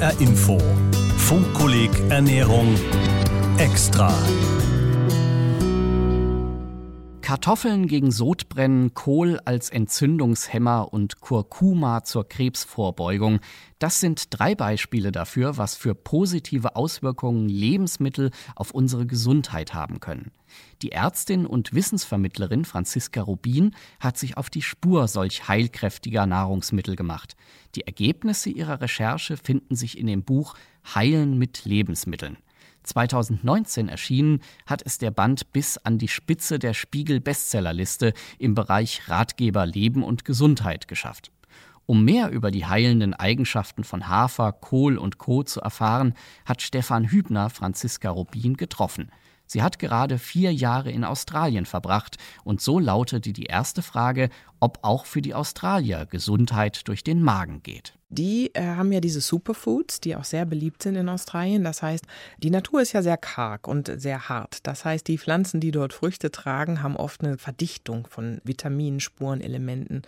HR Info. Funkkolleg Ernährung extra. Kartoffeln gegen Sodbrennen, Kohl als Entzündungshemmer und Kurkuma zur Krebsvorbeugung. Das sind drei Beispiele dafür, was für positive Auswirkungen Lebensmittel auf unsere Gesundheit haben können. Die Ärztin und Wissensvermittlerin Franziska Rubin hat sich auf die Spur solch heilkräftiger Nahrungsmittel gemacht. Die Ergebnisse ihrer Recherche finden sich in dem Buch Heilen mit Lebensmitteln. 2019 erschienen, hat es der Band bis an die Spitze der Spiegel-Bestsellerliste im Bereich Ratgeber Leben und Gesundheit geschafft. Um mehr über die heilenden Eigenschaften von Hafer, Kohl und Co. zu erfahren, hat Stefan Hübner Franziska Rubin getroffen. Sie hat gerade vier Jahre in Australien verbracht und so lautete die erste Frage, ob auch für die Australier Gesundheit durch den Magen geht. Die äh, haben ja diese Superfoods, die auch sehr beliebt sind in Australien. Das heißt, die Natur ist ja sehr karg und sehr hart. Das heißt, die Pflanzen, die dort Früchte tragen, haben oft eine Verdichtung von Vitaminen, Spuren, Elementen.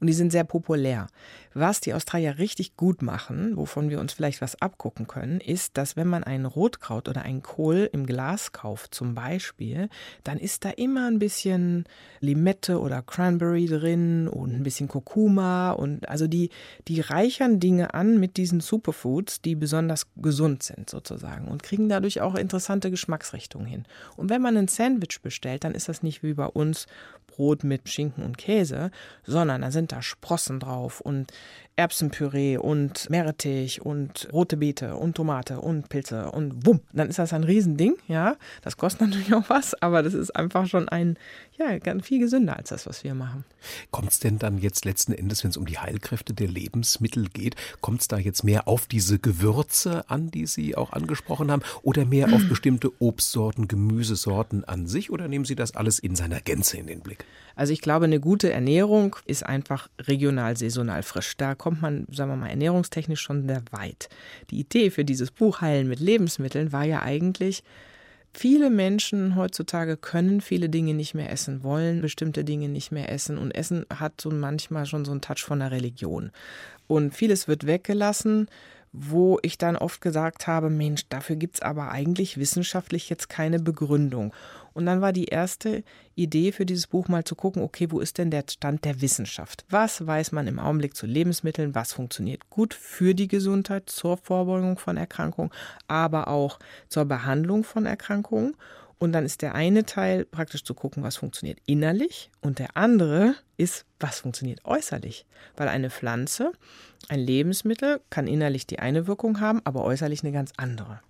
Und die sind sehr populär. Was die Australier richtig gut machen, wovon wir uns vielleicht was abgucken können, ist, dass wenn man ein Rotkraut oder ein Kohl im Glas kauft, zum Beispiel, dann ist da immer ein bisschen Limette oder Cranberry drin und ein bisschen Kurkuma und also die, die reichern Dinge an mit diesen Superfoods, die besonders gesund sind sozusagen und kriegen dadurch auch interessante Geschmacksrichtungen hin. Und wenn man ein Sandwich bestellt, dann ist das nicht wie bei uns Brot mit Schinken und Käse, sondern da sind da Sprossen drauf und Erbsenpüree und Meerrettich und rote Beete und Tomate und Pilze und wumm, dann ist das ein Riesending, ja. Das kostet natürlich auch was, aber das ist einfach schon ein, ja, ganz viel gesünder als das, was wir machen. Kommt es denn dann jetzt letzten Endes, wenn es um die Heilkräfte der Lebensmittel geht, kommt es da jetzt mehr auf diese Gewürze an, die Sie auch angesprochen haben, oder mehr auf bestimmte Obstsorten, Gemüsesorten an sich, oder nehmen Sie das alles in seiner Gänze in den Blick? Also ich glaube, eine gute Ernährung ist einfach regional, saisonal frisch. Da kommt man, sagen wir mal, ernährungstechnisch schon sehr weit. Die Idee für dieses Buch Heilen mit Lebensmitteln war ja eigentlich, Viele Menschen heutzutage können viele Dinge nicht mehr essen, wollen bestimmte Dinge nicht mehr essen und Essen hat so manchmal schon so einen Touch von der Religion. Und vieles wird weggelassen, wo ich dann oft gesagt habe, Mensch, dafür gibt es aber eigentlich wissenschaftlich jetzt keine Begründung. Und dann war die erste Idee für dieses Buch mal zu gucken, okay, wo ist denn der Stand der Wissenschaft? Was weiß man im Augenblick zu Lebensmitteln? Was funktioniert gut für die Gesundheit, zur Vorbeugung von Erkrankungen, aber auch zur Behandlung von Erkrankungen? Und dann ist der eine Teil praktisch zu gucken, was funktioniert innerlich und der andere ist, was funktioniert äußerlich. Weil eine Pflanze, ein Lebensmittel kann innerlich die eine Wirkung haben, aber äußerlich eine ganz andere.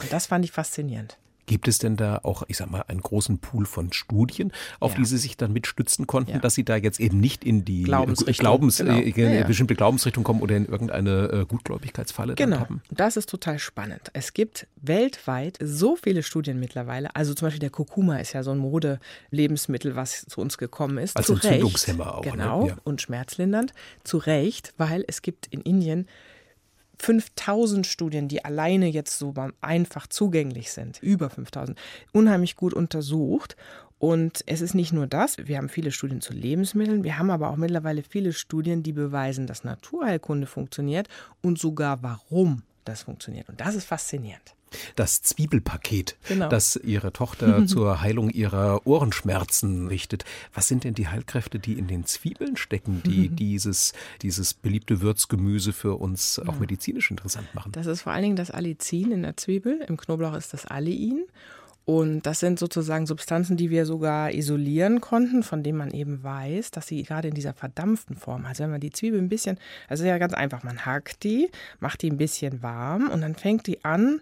Und das fand ich faszinierend. Gibt es denn da auch, ich sag mal, einen großen Pool von Studien, auf ja. die Sie sich dann mitstützen konnten, ja. dass Sie da jetzt eben nicht in die Glaubensrichtung, Glaubens, genau. äh, ja, bestimmte Glaubensrichtung kommen oder in irgendeine äh, Gutgläubigkeitsfalle genau. haben? Das ist total spannend. Es gibt weltweit so viele Studien mittlerweile. Also zum Beispiel der Kurkuma ist ja so ein Mode-Lebensmittel, was zu uns gekommen ist. Als Entzündungshemmer auch. Genau, ne? und schmerzlindernd. Zu Recht, weil es gibt in Indien 5000 Studien, die alleine jetzt so einfach zugänglich sind, über 5000, unheimlich gut untersucht. Und es ist nicht nur das, wir haben viele Studien zu Lebensmitteln, wir haben aber auch mittlerweile viele Studien, die beweisen, dass Naturheilkunde funktioniert und sogar warum das funktioniert. Und das ist faszinierend das Zwiebelpaket, genau. das Ihre Tochter zur Heilung ihrer Ohrenschmerzen richtet. Was sind denn die Heilkräfte, die in den Zwiebeln stecken, die dieses, dieses beliebte Würzgemüse für uns auch medizinisch interessant machen? Das ist vor allen Dingen das Allicin in der Zwiebel. Im Knoblauch ist das Allein. Und das sind sozusagen Substanzen, die wir sogar isolieren konnten, von denen man eben weiß, dass sie gerade in dieser verdampften Form, also wenn man die Zwiebel ein bisschen, also ja ganz einfach, man hackt die, macht die ein bisschen warm und dann fängt die an,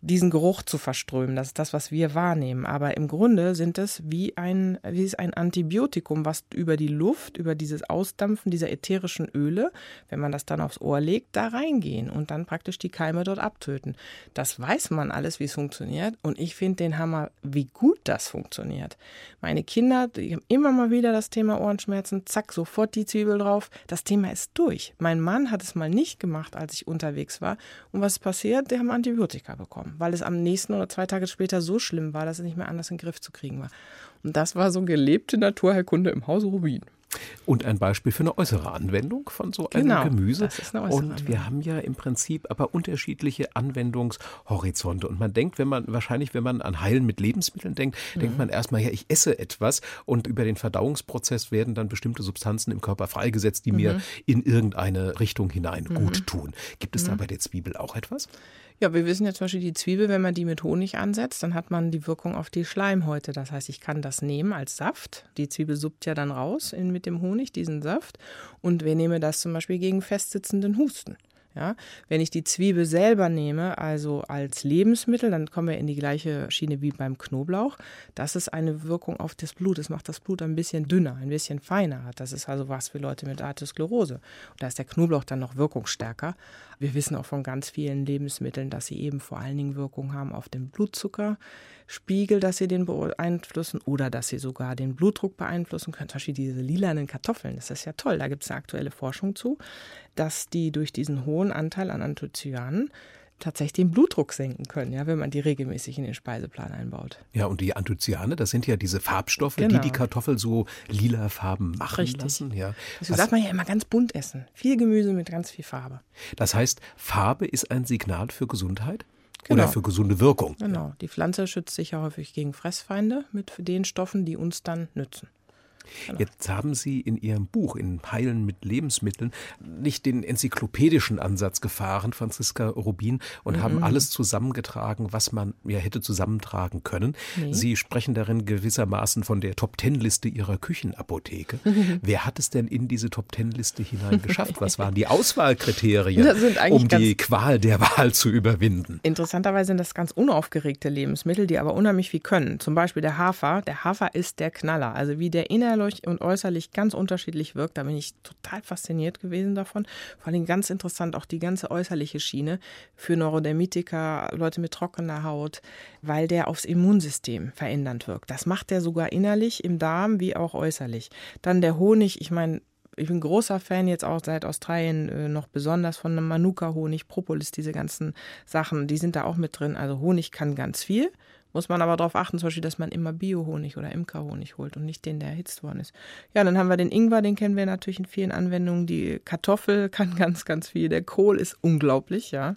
diesen Geruch zu verströmen. Das ist das, was wir wahrnehmen. Aber im Grunde sind es wie ein, wie ist ein Antibiotikum, was über die Luft, über dieses Ausdampfen dieser ätherischen Öle, wenn man das dann aufs Ohr legt, da reingehen und dann praktisch die Keime dort abtöten. Das weiß man alles, wie es funktioniert. Und ich finde den Hammer, wie gut das funktioniert. Meine Kinder, die haben immer mal wieder das Thema Ohrenschmerzen, zack, sofort die Zwiebel drauf. Das Thema ist durch. Mein Mann hat es mal nicht gemacht, als ich unterwegs war. Und was ist passiert? Die haben Antibiotika bekommen, weil es am nächsten oder zwei Tage später so schlimm war, dass es nicht mehr anders in den Griff zu kriegen war. Und das war so gelebte Naturheilkunde im Hause Rubin. Und ein Beispiel für eine äußere Anwendung von so genau, einem Gemüse. Das ist eine äußere und wir haben ja im Prinzip aber unterschiedliche Anwendungshorizonte. Und man denkt, wenn man wahrscheinlich, wenn man an Heilen mit Lebensmitteln denkt, Mhm. denkt man erstmal, ja, ich esse etwas und über den Verdauungsprozess werden dann bestimmte Substanzen im Körper freigesetzt, die Mhm. mir in irgendeine Richtung hinein gut tun. Gibt es da bei der Zwiebel auch etwas? Ja, wir wissen ja zum Beispiel die Zwiebel, wenn man die mit Honig ansetzt, dann hat man die Wirkung auf die Schleimhäute. Das heißt, ich kann das nehmen als Saft. Die Zwiebel suppt ja dann raus in, mit dem Honig, diesen Saft. Und wir nehmen das zum Beispiel gegen festsitzenden Husten. Ja, wenn ich die Zwiebel selber nehme, also als Lebensmittel, dann kommen wir in die gleiche Schiene wie beim Knoblauch. Das ist eine Wirkung auf das Blut. Es macht das Blut ein bisschen dünner, ein bisschen feiner. Das ist also was für Leute mit Arteriosklerose. Und da ist der Knoblauch dann noch wirkungsstärker. Wir wissen auch von ganz vielen Lebensmitteln, dass sie eben vor allen Dingen Wirkung haben auf den Blutzuckerspiegel, dass sie den beeinflussen oder dass sie sogar den Blutdruck beeinflussen können. Zum Beispiel diese lilanen Kartoffeln, das ist ja toll. Da gibt es aktuelle Forschung zu, dass die durch diesen hohen Anteil an Anthocyanen tatsächlich den Blutdruck senken können, ja, wenn man die regelmäßig in den Speiseplan einbaut. Ja, und die Anthocyane, das sind ja diese Farbstoffe, die Genau. die Kartoffel so lila Farben machen Richtig. lassen. Ja. Deswegen Was- sagt man ja immer ganz bunt essen. Viel Gemüse mit ganz viel Farbe. Das heißt, Farbe ist ein Signal für Gesundheit Genau. oder für gesunde Wirkung. Genau. Die Pflanze schützt sich ja häufig gegen Fressfeinde mit den Stoffen, die uns dann nützen. Jetzt haben Sie in Ihrem Buch, in Heilen mit Lebensmitteln, nicht den enzyklopädischen Ansatz gefahren, Franziska Rubin, und haben alles zusammengetragen, was man ja hätte zusammentragen können. Sie sprechen darin gewissermaßen von der Top-Ten-Liste Ihrer Küchenapotheke. Wer hat es denn in diese Top-Ten-Liste hinein geschafft? Was waren die Auswahlkriterien, um die Qual der Wahl zu überwinden? Interessanterweise sind das ganz unaufgeregte Lebensmittel, die aber unheimlich viel können. Zum Beispiel der Hafer. Der Hafer ist der Knaller. Also wie der innerlich und äußerlich ganz unterschiedlich wirkt, da bin ich total fasziniert gewesen davon. Vor allem ganz interessant auch die ganze äußerliche Schiene für Neurodermitiker, Leute mit trockener Haut, weil der aufs Immunsystem verändernd wirkt. Das macht der sogar innerlich im Darm wie auch äußerlich. Dann der Honig, ich meine, ich bin großer Fan jetzt auch seit Australien äh, noch besonders von Manuka-Honig, Propolis, diese ganzen Sachen, die sind da auch mit drin. Also Honig kann ganz viel, muss man aber darauf achten, zum Beispiel, dass man immer Bio-Honig oder Imkerhonig holt und nicht den, der erhitzt worden ist. Ja, dann haben wir den Ingwer, den kennen wir natürlich in vielen Anwendungen. Die Kartoffel kann ganz, ganz viel. Der Kohl ist unglaublich, ja.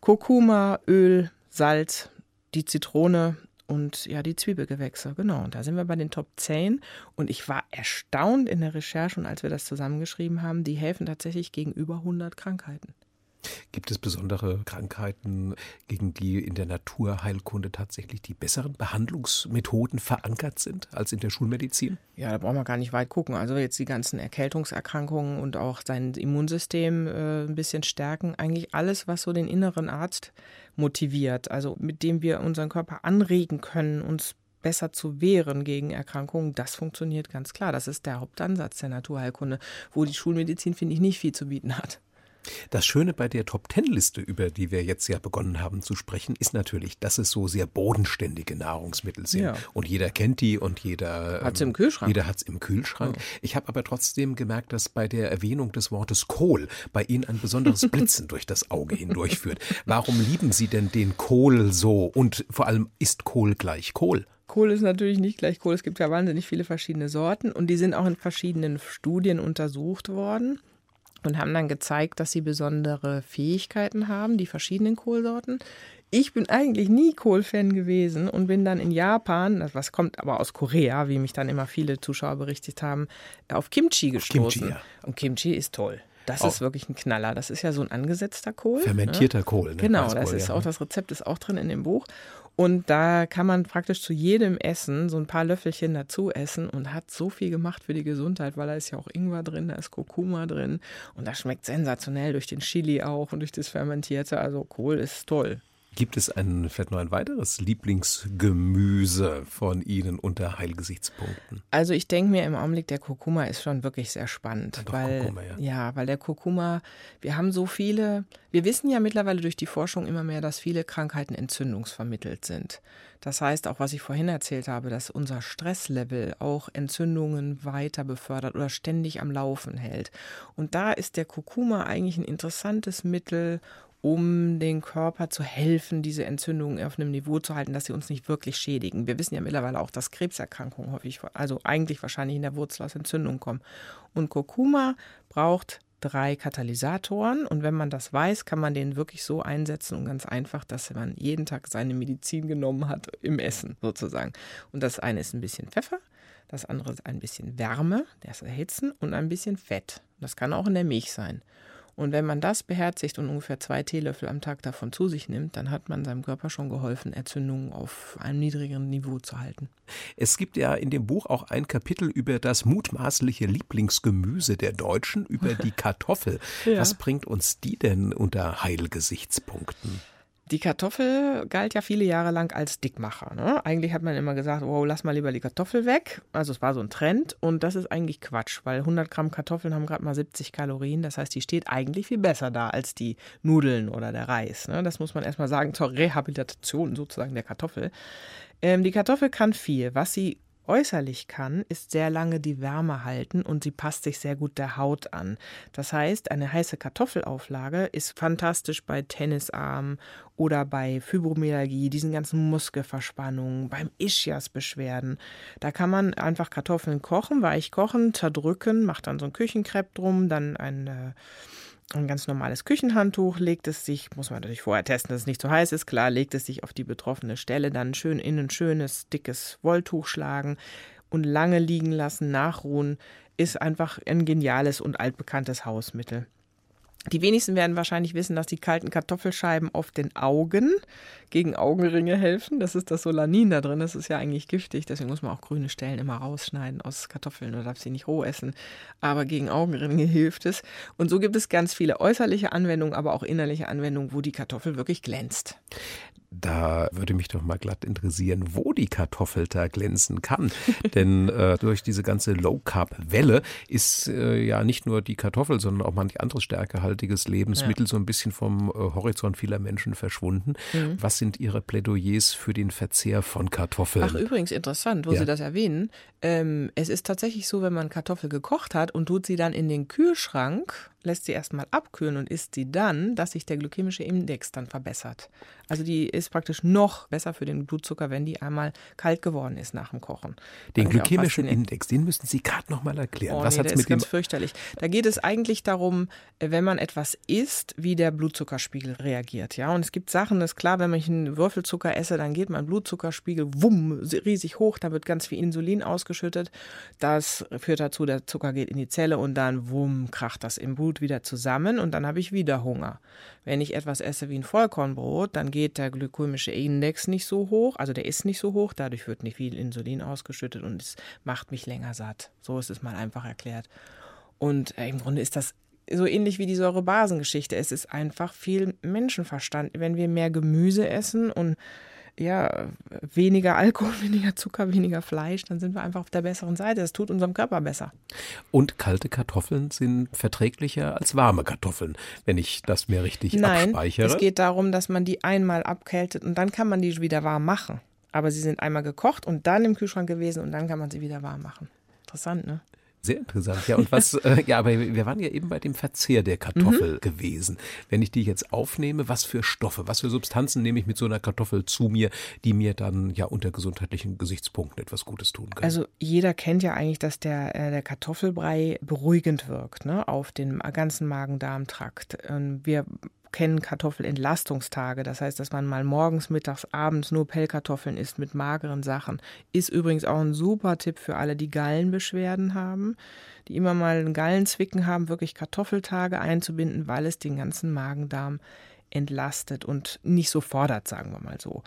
Kurkuma, Öl, Salz, die Zitrone und ja, die Zwiebelgewächse, genau. Und da sind wir bei den Top 10. Und ich war erstaunt in der Recherche und als wir das zusammengeschrieben haben, die helfen tatsächlich gegen über 100 Krankheiten. Gibt es besondere Krankheiten, gegen die in der Naturheilkunde tatsächlich die besseren Behandlungsmethoden verankert sind als in der Schulmedizin? Ja, da brauchen wir gar nicht weit gucken. Also jetzt die ganzen Erkältungserkrankungen und auch sein Immunsystem äh, ein bisschen stärken. Eigentlich alles, was so den inneren Arzt motiviert, also mit dem wir unseren Körper anregen können, uns besser zu wehren gegen Erkrankungen, das funktioniert ganz klar. Das ist der Hauptansatz der Naturheilkunde, wo die Schulmedizin, finde ich, nicht viel zu bieten hat. Das Schöne bei der Top-Ten-Liste, über die wir jetzt ja begonnen haben zu sprechen, ist natürlich, dass es so sehr bodenständige Nahrungsmittel sind. Ja. Und jeder kennt die und jeder Hat's ähm, im Kühlschrank. Jeder hat es im Kühlschrank. Ich habe aber trotzdem gemerkt, dass bei der Erwähnung des Wortes Kohl bei Ihnen ein besonderes Blitzen durch das Auge hindurchführt. Warum lieben Sie denn den Kohl so? Und vor allem ist Kohl gleich Kohl? Kohl ist natürlich nicht gleich Kohl. Es gibt ja wahnsinnig viele verschiedene Sorten und die sind auch in verschiedenen Studien untersucht worden und haben dann gezeigt, dass sie besondere Fähigkeiten haben, die verschiedenen Kohlsorten. Ich bin eigentlich nie Kohl-Fan gewesen und bin dann in Japan, was kommt aber aus Korea, wie mich dann immer viele Zuschauer berichtet haben, auf Kimchi gestoßen. Kimchi, ja. Und Kimchi ist toll. Das Auch. ist wirklich ein Knaller. Das ist ja so ein angesetzter Kohl. Fermentierter ne? Kohl. Ne? Genau, das ist ja. auch das Rezept ist auch drin in dem Buch. Und da kann man praktisch zu jedem Essen so ein paar Löffelchen dazu essen und hat so viel gemacht für die Gesundheit, weil da ist ja auch Ingwer drin, da ist Kurkuma drin und das schmeckt sensationell durch den Chili auch und durch das Fermentierte. Also Kohl ist toll. Gibt es ein, vielleicht noch ein weiteres Lieblingsgemüse von Ihnen unter Heilgesichtspunkten? Also ich denke mir im Augenblick, der Kurkuma ist schon wirklich sehr spannend. Doch weil, Kurkuma, ja. weil der Kurkuma, wir haben so viele, wir wissen ja mittlerweile durch die Forschung immer mehr, dass viele Krankheiten entzündungsvermittelt sind. Das heißt, auch was ich vorhin erzählt habe, dass unser Stresslevel auch Entzündungen weiter befördert oder ständig am Laufen hält. Und da ist der Kurkuma eigentlich ein interessantes Mittel, um den Körper zu helfen, diese Entzündungen auf einem Niveau zu halten, dass sie uns nicht wirklich schädigen. Wir wissen ja mittlerweile auch, dass Krebserkrankungen häufig, also eigentlich wahrscheinlich in der Wurzel aus Entzündungen kommen. Und Kurkuma braucht drei Katalysatoren und wenn man das weiß, kann man den wirklich so einsetzen und ganz einfach, dass man jeden Tag seine Medizin genommen hat im Essen sozusagen. Und das eine ist ein bisschen Pfeffer, das andere ist ein bisschen Wärme, das Erhitzen und ein bisschen Fett. Das kann auch in der Milch sein. Und wenn man das beherzigt und ungefähr zwei Teelöffel am Tag davon zu sich nimmt, dann hat man seinem Körper schon geholfen, Entzündungen auf einem niedrigeren Niveau zu halten. Es gibt ja in dem Buch auch ein Kapitel über das mutmaßliche Lieblingsgemüse der Deutschen, über die Kartoffel. ja. Was bringt uns die denn unter Heilgesichtspunkten? Die Kartoffel galt ja viele Jahre lang als Dickmacher. Ne? Eigentlich hat man immer gesagt, wow, lass mal lieber die Kartoffel weg. Also es war so ein Trend und das ist eigentlich Quatsch, weil 100 Gramm Kartoffeln haben gerade mal 70 Kalorien. Das heißt, die steht eigentlich viel besser da als die Nudeln oder der Reis. Ne? Das muss man erstmal sagen zur Rehabilitation sozusagen der Kartoffel. Ähm, die Kartoffel kann viel. Was sie äußerlich kann, ist sehr lange die Wärme halten und sie passt sich sehr gut der Haut an. Das heißt, eine heiße Kartoffelauflage ist fantastisch bei Tennisarmen oder bei Fibromyalgie, diesen ganzen Muskelverspannungen, beim Ischias-Beschwerden. Da kann man einfach Kartoffeln kochen, weich kochen, zerdrücken, macht dann so ein Küchenkrepp drum, dann ein äh, ein ganz normales Küchenhandtuch, legt es sich, muss man natürlich vorher testen, dass es nicht zu heiß ist, klar, legt es sich auf die betroffene Stelle, dann schön in ein schönes, dickes Wolltuch schlagen und lange liegen lassen, nachruhen, ist einfach ein geniales und altbekanntes Hausmittel. Die wenigsten werden wahrscheinlich wissen, dass die kalten Kartoffelscheiben auf den Augen gegen Augenringe helfen. Das ist das Solanin da drin. Das ist ja eigentlich giftig. Deswegen muss man auch grüne Stellen immer rausschneiden aus Kartoffeln oder darf sie nicht roh essen. Aber gegen Augenringe hilft es. Und so gibt es ganz viele äußerliche Anwendungen, aber auch innerliche Anwendungen, wo die Kartoffel wirklich glänzt. Da würde mich doch mal glatt interessieren, wo die Kartoffel da glänzen kann. Denn äh, durch diese ganze Low-Carb-Welle ist äh, ja nicht nur die Kartoffel, sondern auch manch anderes stärkehaltiges Lebensmittel ja. so ein bisschen vom äh, Horizont vieler Menschen verschwunden. Mhm. Was sind Ihre Plädoyers für den Verzehr von Kartoffeln? Ach, übrigens interessant, wo ja. Sie das erwähnen. Ähm, es ist tatsächlich so, wenn man Kartoffel gekocht hat und tut sie dann in den Kühlschrank, lässt sie erstmal abkühlen und isst sie dann, dass sich der glykämische Index dann verbessert. Also die ist praktisch noch besser für den Blutzucker, wenn die einmal kalt geworden ist nach dem Kochen. Den glykämischen Index, den müssen Sie gerade nochmal erklären. Oh, Was nee, hat's der mit ist ganz fürchterlich. Da geht es eigentlich darum, äh, wenn man etwas isst, wie der Blutzuckerspiegel reagiert. Ja, und es gibt Sachen, das ist klar, wenn ich einen Würfelzucker esse, dann geht mein Blutzuckerspiegel wumm riesig hoch, da wird ganz viel Insulin ausgeschüttet. Das führt dazu, der Zucker geht in die Zelle und dann wumm kracht das im Blut Blut wieder zusammen und dann habe ich wieder Hunger. Wenn ich etwas esse wie ein Vollkornbrot, dann geht der glykämische Index nicht so hoch, also der ist nicht so hoch, dadurch wird nicht viel Insulin ausgeschüttet und es macht mich länger satt. So ist es mal einfach erklärt. Und äh, im Grunde ist das so ähnlich wie die Säurebasengeschichte. Es ist einfach viel Menschenverstand. Wenn wir mehr Gemüse essen und ja, weniger Alkohol, weniger Zucker, weniger Fleisch, dann sind wir einfach auf der besseren Seite. Das tut unserem Körper besser. Und kalte Kartoffeln sind verträglicher als warme Kartoffeln, wenn ich das mir richtig Nein, abspeichere. Es geht darum, dass man die einmal abkältet und dann kann man die wieder warm machen. Aber sie sind einmal gekocht und dann im Kühlschrank gewesen und dann kann man sie wieder warm machen. Interessant, ne? Sehr interessant. Ja, und was, äh, ja, aber wir waren ja eben bei dem Verzehr der Kartoffel mhm. gewesen. Wenn ich die jetzt aufnehme, was für Stoffe, was für Substanzen nehme ich mit so einer Kartoffel zu mir, die mir dann ja unter gesundheitlichen Gesichtspunkten etwas Gutes tun können? Also jeder kennt ja eigentlich, dass der, äh, der Kartoffelbrei beruhigend wirkt, ne, auf den ganzen Magen-Darm-Trakt. Wir kennen Kartoffelentlastungstage. Das heißt, dass man mal morgens, mittags, abends nur Pellkartoffeln isst mit mageren Sachen. Ist übrigens auch ein super Tipp für alle, die Gallenbeschwerden haben, die immer mal einen Gallenzwicken haben, wirklich Kartoffeltage einzubinden, weil es den ganzen Magen-Darm entlastet und nicht so fordert, sagen wir mal so.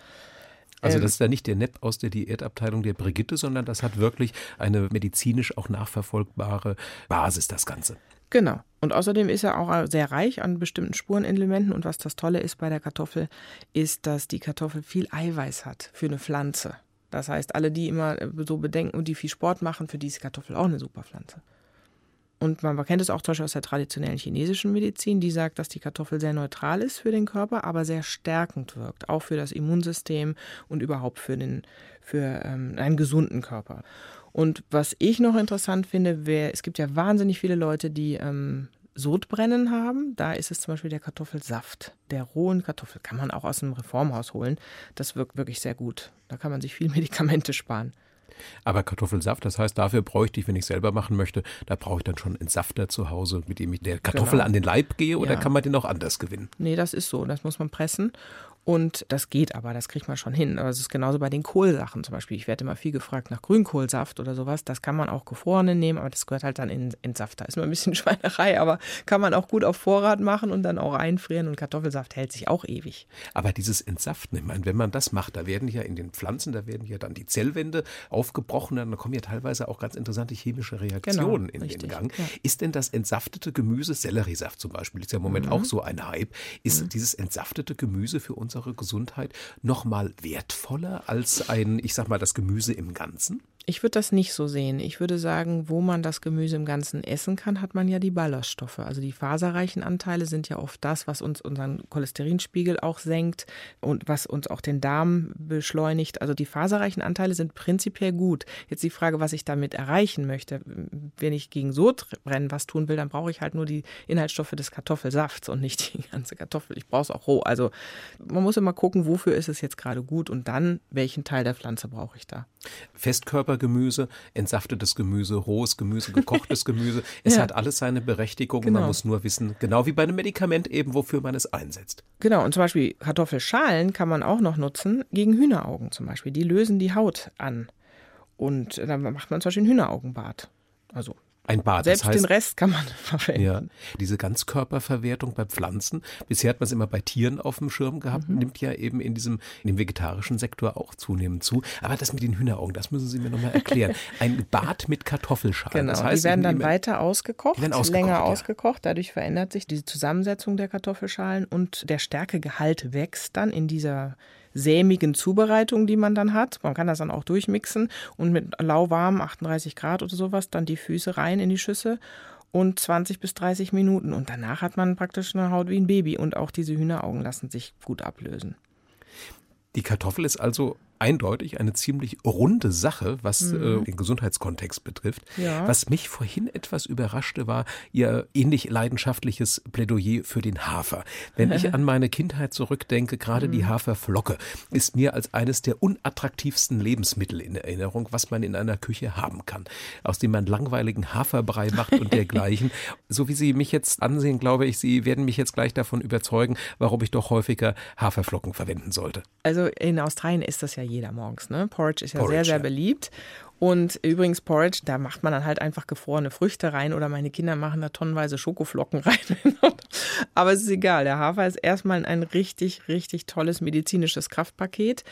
Also ähm, das ist ja nicht der Nepp aus der Diätabteilung der Brigitte, sondern das hat wirklich eine medizinisch auch nachverfolgbare Basis, das Ganze. Genau. Und außerdem ist er auch sehr reich an bestimmten Spurenelementen. Und was das Tolle ist bei der Kartoffel, ist, dass die Kartoffel viel Eiweiß hat für eine Pflanze. Das heißt, alle, die immer so bedenken und die viel Sport machen, für die ist Kartoffel auch eine super Pflanze. Und man kennt es auch zum Beispiel aus der traditionellen chinesischen Medizin, die sagt, dass die Kartoffel sehr neutral ist für den Körper, aber sehr stärkend wirkt, auch für das Immunsystem und überhaupt für, den, für ähm, einen gesunden Körper. Und was ich noch interessant finde, wär, es gibt ja wahnsinnig viele Leute, die ähm, Sodbrennen haben, da ist es zum Beispiel der Kartoffelsaft. Der rohen Kartoffel kann man auch aus dem Reformhaus holen. Das wirkt wirklich sehr gut. Da kann man sich viel Medikamente sparen. Aber Kartoffelsaft, das heißt, dafür bräuchte ich, wenn ich selber machen möchte, da brauche ich dann schon einen Safter zu Hause, mit dem ich der Kartoffel genau. an den Leib gehe oder ja. kann man den auch anders gewinnen? Nee, das ist so. Das muss man pressen. Und das geht aber, das kriegt man schon hin. Aber es ist genauso bei den Kohlsachen zum Beispiel. Ich werde immer viel gefragt nach Grünkohlsaft oder sowas. Das kann man auch gefrorene nehmen, aber das gehört halt dann in, in Saft. Da ist nur ein bisschen Schweinerei, aber kann man auch gut auf Vorrat machen und dann auch einfrieren. Und Kartoffelsaft hält sich auch ewig. Aber dieses Entsaften, ich meine, wenn man das macht, da werden ja in den Pflanzen, da werden ja dann die Zellwände aufgebrochen, dann kommen ja teilweise auch ganz interessante chemische Reaktionen genau, in den Gang. Ja. Ist denn das entsaftete Gemüse, Selleriesaft zum Beispiel, ist ja im Moment mhm. auch so ein Hype, ist mhm. dieses entsaftete Gemüse für uns unsere Gesundheit noch mal wertvoller als ein, ich sag mal, das Gemüse im Ganzen? Ich würde das nicht so sehen. Ich würde sagen, wo man das Gemüse im Ganzen essen kann, hat man ja die Ballaststoffe. Also die faserreichen Anteile sind ja oft das, was uns unseren Cholesterinspiegel auch senkt und was uns auch den Darm beschleunigt. Also die faserreichen Anteile sind prinzipiell gut. Jetzt die Frage, was ich damit erreichen möchte. Wenn ich gegen Sodbrennen was tun will, dann brauche ich halt nur die Inhaltsstoffe des Kartoffelsafts und nicht die ganze Kartoffel. Ich brauche es auch roh. Also man muss immer gucken, wofür ist es jetzt gerade gut und dann, welchen Teil der Pflanze brauche ich da. Festkörpergemüse, entsaftetes Gemüse, rohes Gemüse, gekochtes Gemüse. Es ja. hat alles seine Berechtigung. Genau. Man muss nur wissen, genau wie bei einem Medikament eben, wofür man es einsetzt. Genau, und zum Beispiel Kartoffelschalen kann man auch noch nutzen gegen Hühneraugen zum Beispiel. Die lösen die Haut an. Und dann macht man zum Beispiel ein Hühneraugenbad. Also ein Bad. Selbst das heißt, den Rest kann man verwenden. Ja, diese Ganzkörperverwertung bei Pflanzen, bisher hat man es immer bei Tieren auf dem Schirm gehabt, mhm. nimmt ja eben in diesem, in dem vegetarischen Sektor auch zunehmend zu. Aber das mit den Hühneraugen, das müssen Sie mir nochmal erklären. Ein Bad mit Kartoffelschalen. Genau, das heißt, die werden dann weiter ausgekocht, ausgekocht länger ja. ausgekocht. Dadurch verändert sich die Zusammensetzung der Kartoffelschalen und der Stärkegehalt wächst dann in dieser sämigen Zubereitung, die man dann hat. Man kann das dann auch durchmixen und mit lauwarm 38 Grad oder sowas dann die Füße rein in die Schüsse und 20 bis 30 Minuten. Und danach hat man praktisch eine Haut wie ein Baby und auch diese Hühneraugen lassen sich gut ablösen. Die Kartoffel ist also eindeutig eine ziemlich runde Sache, was mhm. äh, den Gesundheitskontext betrifft. Ja. Was mich vorhin etwas überraschte, war Ihr ähnlich leidenschaftliches Plädoyer für den Hafer. Wenn ich an meine Kindheit zurückdenke, gerade mhm. die Haferflocke ist mir als eines der unattraktivsten Lebensmittel in Erinnerung, was man in einer Küche haben kann, aus dem man langweiligen Haferbrei macht und dergleichen. so wie Sie mich jetzt ansehen, glaube ich, Sie werden mich jetzt gleich davon überzeugen, warum ich doch häufiger Haferflocken verwenden sollte. Also in Australien ist das ja jeder morgens. Ne? Porridge ist ja Porridge, sehr, sehr ja. beliebt. Und übrigens Porridge, da macht man dann halt einfach gefrorene Früchte rein oder meine Kinder machen da tonnenweise Schokoflocken rein. Aber es ist egal, der Hafer ist erstmal ein richtig, richtig tolles medizinisches Kraftpaket.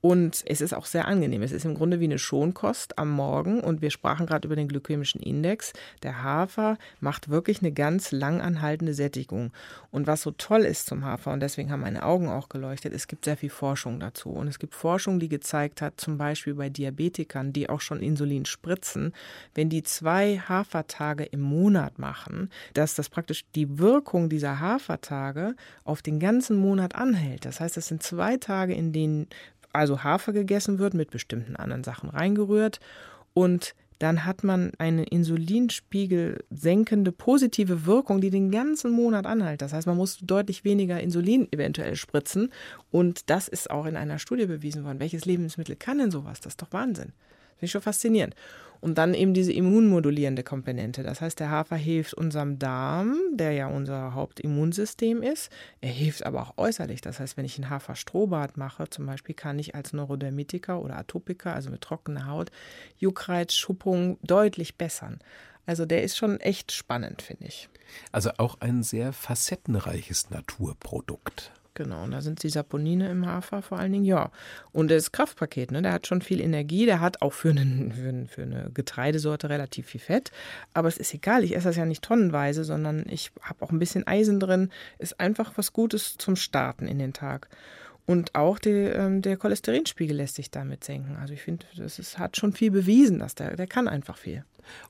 Und es ist auch sehr angenehm. Es ist im Grunde wie eine Schonkost am Morgen. Und wir sprachen gerade über den glykämischen Index. Der Hafer macht wirklich eine ganz langanhaltende Sättigung. Und was so toll ist zum Hafer, und deswegen haben meine Augen auch geleuchtet, es gibt sehr viel Forschung dazu. Und es gibt Forschung, die gezeigt hat, zum Beispiel bei Diabetikern, die auch schon Insulin spritzen, wenn die zwei Hafertage im Monat machen, dass das praktisch die Wirkung dieser Hafertage auf den ganzen Monat anhält. Das heißt, es sind zwei Tage, in denen also Hafer gegessen wird, mit bestimmten anderen Sachen reingerührt und dann hat man eine Insulinspiegel senkende positive Wirkung, die den ganzen Monat anhält. Das heißt, man muss deutlich weniger Insulin eventuell spritzen. Und das ist auch in einer Studie bewiesen worden. Welches Lebensmittel kann denn sowas? Das ist doch Wahnsinn. Finde ich schon faszinierend. Und dann eben diese immunmodulierende Komponente. Das heißt, der Hafer hilft unserem Darm, der ja unser Hauptimmunsystem ist. Er hilft aber auch äußerlich. Das heißt, wenn ich ein Haferstrohbad mache, zum Beispiel, kann ich als Neurodermitiker oder Atopiker, also mit trockener Haut, Juckreiz, Schuppung deutlich bessern. Also der ist schon echt spannend, finde ich. Also auch ein sehr facettenreiches Naturprodukt. Genau, und da sind die Saponine im Hafer vor allen Dingen, ja. Und das Kraftpaket, ne, der hat schon viel Energie, der hat auch für, einen, für, für eine Getreidesorte relativ viel Fett. Aber es ist egal, ich esse das ja nicht tonnenweise, sondern ich habe auch ein bisschen Eisen drin. Ist einfach was Gutes zum Starten in den Tag. Und auch die, ähm, der Cholesterinspiegel lässt sich damit senken. Also ich finde, das ist, hat schon viel bewiesen, dass der, der kann einfach viel.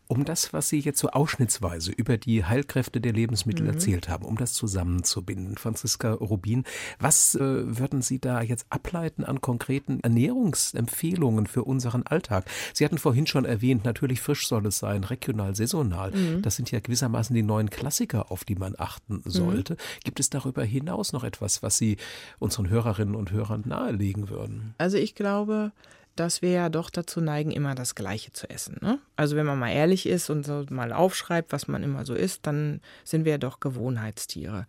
Um das, was Sie jetzt so ausschnittsweise über die Heilkräfte der Lebensmittel mhm. erzählt haben, um das zusammenzubinden, Franziska Rubin, was äh, würden Sie da jetzt ableiten an konkreten Ernährungsempfehlungen für unseren Alltag? Sie hatten vorhin schon erwähnt, natürlich frisch soll es sein, regional, saisonal. Mhm. Das sind ja gewissermaßen die neuen Klassiker, auf die man achten mhm. sollte. Mhm. Gibt es darüber hinaus noch etwas, was Sie unseren Hörerinnen und Hörern nahelegen würden? Also ich glaube, dass wir ja doch dazu neigen, immer das Gleiche zu essen. Ne? Also wenn man mal ehrlich ist und so mal aufschreibt, was man immer so isst, dann sind wir ja doch Gewohnheitstiere.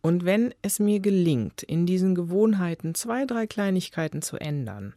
Und wenn es mir gelingt, in diesen Gewohnheiten zwei, drei Kleinigkeiten zu ändern,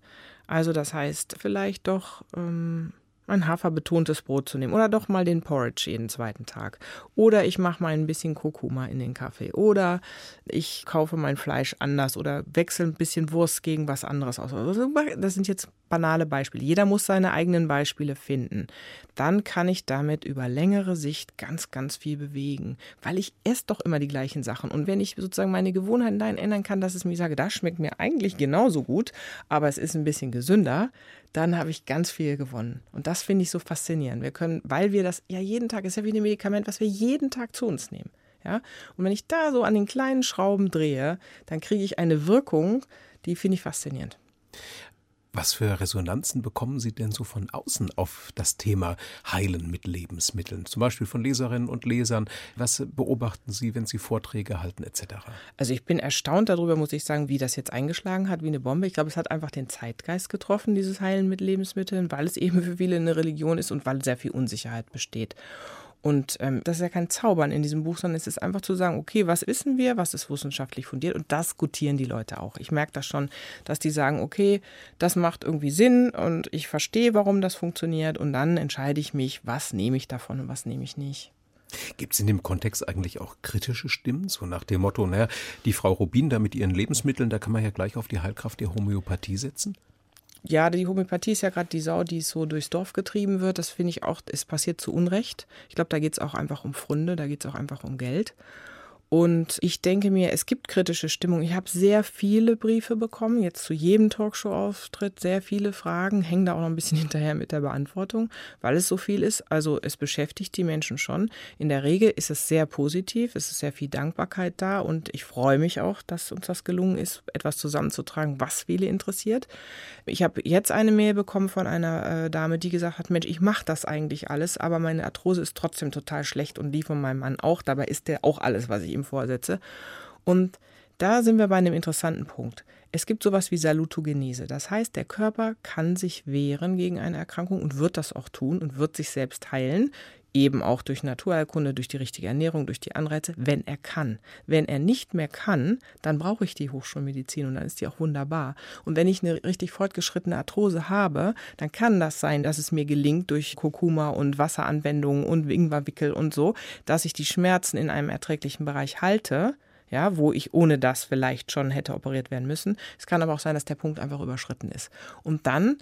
also das heißt vielleicht doch ähm, ein haferbetontes Brot zu nehmen oder doch mal den Porridge jeden zweiten Tag oder ich mache mal ein bisschen Kurkuma in den Kaffee oder ich kaufe mein Fleisch anders oder wechsle ein bisschen Wurst gegen was anderes aus. Also, das sind jetzt banale Beispiele. Jeder muss seine eigenen Beispiele finden. Dann kann ich damit über längere Sicht ganz, ganz viel bewegen, weil ich esse doch immer die gleichen Sachen. Und wenn ich sozusagen meine Gewohnheiten dahin ändern kann, dass es mir sage, das schmeckt mir eigentlich genauso gut, aber es ist ein bisschen gesünder, dann habe ich ganz viel gewonnen. Und das finde ich so faszinierend. Wir können, weil wir das ja jeden Tag, ist ja wie ein Medikament, was wir jeden Tag zu uns nehmen. Ja? Und wenn ich da so an den kleinen Schrauben drehe, dann kriege ich eine Wirkung, die finde ich faszinierend. Was für Resonanzen bekommen Sie denn so von außen auf das Thema Heilen mit Lebensmitteln? Zum Beispiel von Leserinnen und Lesern. Was beobachten Sie, wenn Sie Vorträge halten etc.? Also ich bin erstaunt darüber, muss ich sagen, wie das jetzt eingeschlagen hat, wie eine Bombe. Ich glaube, es hat einfach den Zeitgeist getroffen, dieses Heilen mit Lebensmitteln, weil es eben für viele eine Religion ist und weil sehr viel Unsicherheit besteht. Und ähm, das ist ja kein Zaubern in diesem Buch, sondern es ist einfach zu sagen, okay, was wissen wir, was ist wissenschaftlich fundiert und das gutieren die Leute auch. Ich merke das schon, dass die sagen, okay, das macht irgendwie Sinn und ich verstehe, warum das funktioniert und dann entscheide ich mich, was nehme ich davon und was nehme ich nicht. Gibt es in dem Kontext eigentlich auch kritische Stimmen, so nach dem Motto, naja, die Frau Rubin da mit ihren Lebensmitteln, da kann man ja gleich auf die Heilkraft der Homöopathie setzen? Ja, die Homöopathie ist ja gerade die Sau, die so durchs Dorf getrieben wird. Das finde ich auch, es passiert zu Unrecht. Ich glaube, da geht es auch einfach um Fründe, da geht es auch einfach um Geld. Und ich denke mir, es gibt kritische Stimmung. Ich habe sehr viele Briefe bekommen, jetzt zu jedem Talkshow-Auftritt, sehr viele Fragen, hängen da auch noch ein bisschen hinterher mit der Beantwortung, weil es so viel ist. Also es beschäftigt die Menschen schon. In der Regel ist es sehr positiv, es ist sehr viel Dankbarkeit da und ich freue mich auch, dass uns das gelungen ist, etwas zusammenzutragen, was viele interessiert. Ich habe jetzt eine Mail bekommen von einer äh, Dame, die gesagt hat, Mensch, ich mache das eigentlich alles, aber meine Arthrose ist trotzdem total schlecht und die von meinem Mann auch. Dabei ist der auch alles, was ich ihm vorsetze. Und da sind wir bei einem interessanten Punkt. Es gibt sowas wie Salutogenese. Das heißt, der Körper kann sich wehren gegen eine Erkrankung und wird das auch tun und wird sich selbst heilen, eben auch durch Naturheilkunde, durch die richtige Ernährung, durch die Anreize, wenn er kann. Wenn er nicht mehr kann, dann brauche ich die Hochschulmedizin und dann ist die auch wunderbar. Und wenn ich eine richtig fortgeschrittene Arthrose habe, dann kann das sein, dass es mir gelingt durch Kurkuma und Wasseranwendungen und Ingwerwickel und so, dass ich die Schmerzen in einem erträglichen Bereich halte ja, wo ich ohne das vielleicht schon hätte operiert werden müssen. Es kann aber auch sein, dass der Punkt einfach überschritten ist. Und dann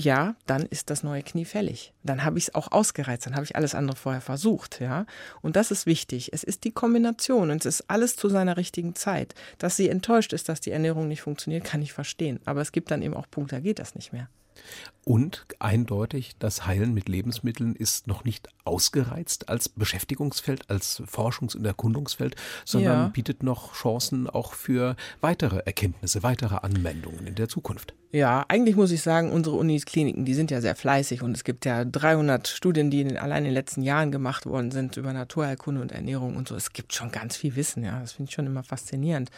ja, dann ist das neue Knie fällig. Dann habe ich es auch ausgereizt, dann habe ich alles andere vorher versucht, ja. Und das ist wichtig. Es ist die Kombination und es ist alles zu seiner richtigen Zeit. Dass sie enttäuscht ist, dass die Ernährung nicht funktioniert, kann ich verstehen. Aber es gibt dann eben auch Punkte, da geht das nicht mehr. Und eindeutig, das Heilen mit Lebensmitteln ist noch nicht ausgereizt als Beschäftigungsfeld, als Forschungs- und Erkundungsfeld, sondern ja. bietet noch Chancen auch für weitere Erkenntnisse, weitere Anwendungen in der Zukunft. Ja, eigentlich muss ich sagen, unsere Uniskliniken, die sind ja sehr fleißig und es gibt ja 300 Studien, die in, allein in den letzten Jahren gemacht worden sind über Naturheilkunde und Ernährung und so. Es gibt schon ganz viel Wissen, ja. Das finde ich schon immer faszinierend.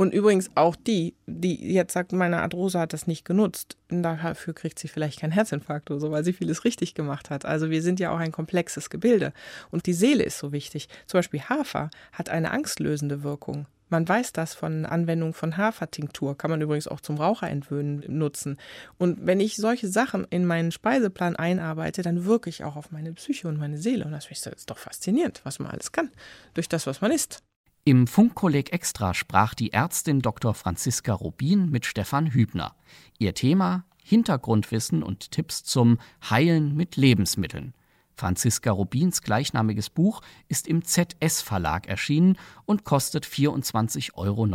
Und übrigens auch die, die jetzt sagt, meine Arthrose hat das nicht genutzt, dafür kriegt sie vielleicht keinen Herzinfarkt oder so, weil sie vieles richtig gemacht hat. Also wir sind ja auch ein komplexes Gebilde. Und die Seele ist so wichtig. Zum Beispiel Hafer hat eine angstlösende Wirkung. Man weiß das von Anwendung von Hafertinktur, kann man übrigens auch zum Raucherentwöhnen nutzen. Und wenn ich solche Sachen in meinen Speiseplan einarbeite, dann wirke ich auch auf meine Psyche und meine Seele. Und das ist doch faszinierend, was man alles kann, durch das, was man isst. Im Funkkolleg Extra sprach die Ärztin Dr. Franziska Rubin mit Stefan Hübner. Ihr Thema Hintergrundwissen und Tipps zum Heilen mit Lebensmitteln. Franziska Rubins gleichnamiges Buch ist im ZS Verlag erschienen und kostet 24,99 Euro.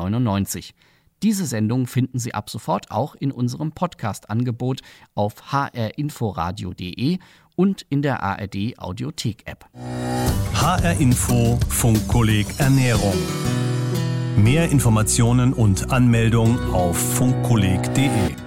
Diese Sendung finden Sie ab sofort auch in unserem Podcast-Angebot auf hrinforadio.de und in der ARD Audiothek-App. HR Info Funkkolleg Ernährung. Mehr Informationen und Anmeldung auf funkkolleg.de.